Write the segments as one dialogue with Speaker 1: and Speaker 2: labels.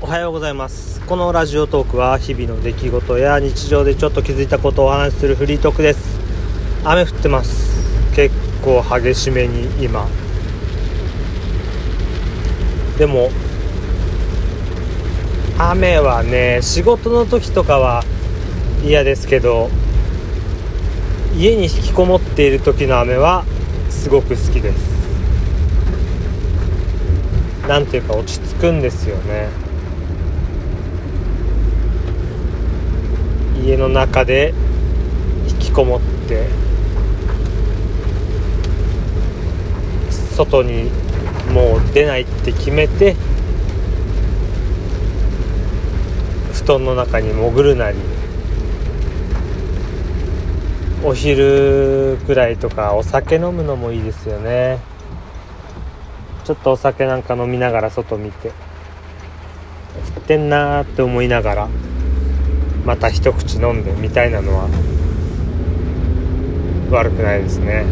Speaker 1: おはようございます。このラジオトークは日々の出来事や日常でちょっと気づいたことをお話しするフリートークです。雨降ってます。結構激しめに今。でも雨はね仕事の時とかは嫌ですけど家に引きこもっている時の雨はすごく好きです。なんていうか落ち着くんですよね家の中で引きこもって外にもう出ないって決めて布団の中に潜るなりお昼くらいとかお酒飲むのもいいですよね。ちょっとお酒なんか飲みながら外見て降ってんなーって思いながらまた一口飲んでみたいなのは悪くないですね。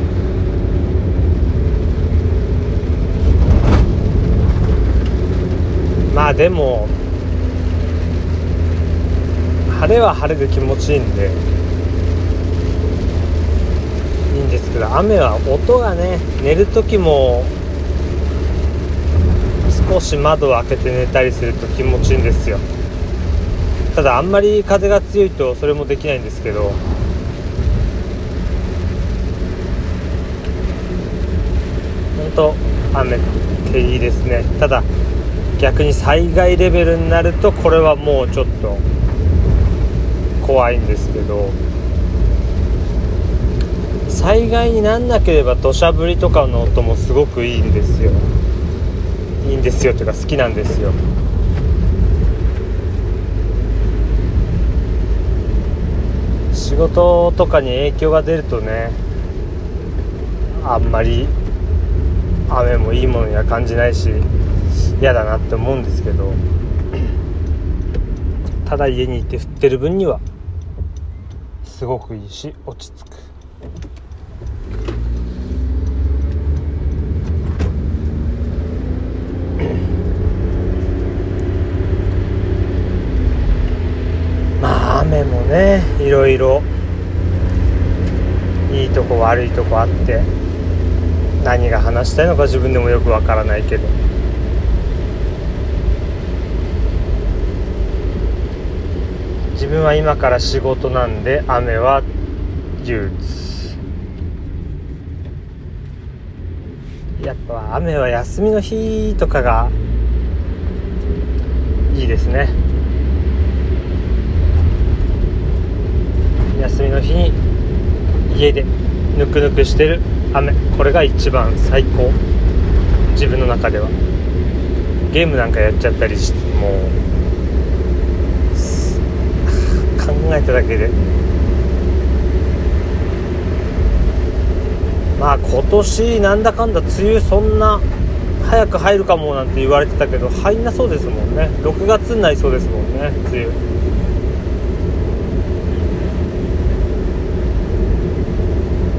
Speaker 1: まあでも晴れは晴れで気持ちいいんでいいんですけど雨は音がね寝る時も少し窓を開けて寝たりすると気持ちいいんですよ。ただあんまり風が強いとそれもできないんですけど。本当雨っていいですね。ただ逆に災害レベルになるとこれはもうちょっと怖いんですけど。災害になんなければ土砂降りとかの音もすごくいいんですよ。いいんですよというか好きなんですよ。仕事とかに影響が出るとねあんまり雨もいいものには感じないし嫌だなって思うんですけどただ家にいて降ってる分にはすごくいいし落ち着くまあ雨もねいろいろ。いいとこ悪いとこあって何が話したいのか自分でもよくわからないけど。自分は今から仕事なんで雨は憂鬱。やっぱ雨は休みの日とかがいいですね。休みの日に家でぬくぬくしてる雨。これが一番最高。自分の中では。ゲームなんかやっちゃったりしてもう考えただけで。まあ今年なんだかんだ梅雨そんな早く入るかもなんて言われてたけど入んなそうですもんね。6月になりそうですもんね梅雨。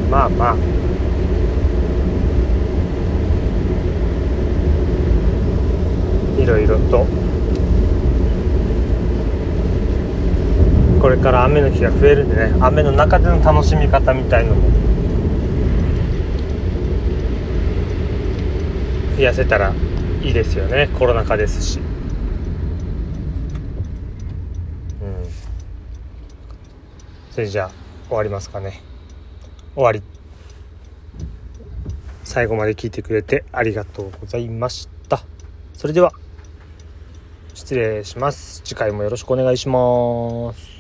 Speaker 1: まあまあ。いろいろと。これから雨の日が増えるんでね雨の中での楽しみ方みたいのも。増やせたらいいですよねコロナ禍ですし。うん。それじゃあ終わりますかね。終わり。最後まで聞いてくれてありがとうございました。それでは失礼します。次回もよろしくお願いします。